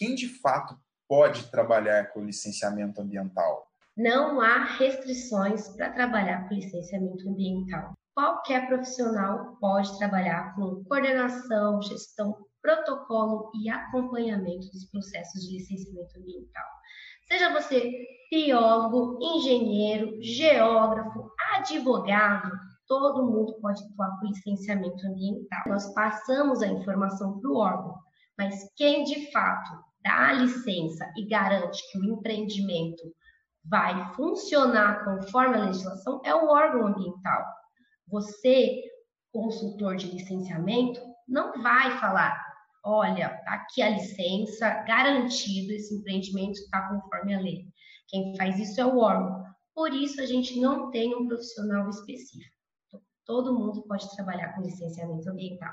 quem de fato pode trabalhar com licenciamento ambiental? Não há restrições para trabalhar com licenciamento ambiental. Qualquer profissional pode trabalhar com coordenação, gestão, protocolo e acompanhamento dos processos de licenciamento ambiental. Seja você biólogo, engenheiro, geógrafo, advogado, todo mundo pode atuar com licenciamento ambiental. Nós passamos a informação para o órgão, mas quem de fato dá a licença e garante que o empreendimento vai funcionar conforme a legislação é o órgão ambiental. Você, consultor de licenciamento, não vai falar, olha, tá aqui a licença, garantido, esse empreendimento está conforme a lei. Quem faz isso é o órgão. Por isso, a gente não tem um profissional específico. Todo mundo pode trabalhar com licenciamento ambiental.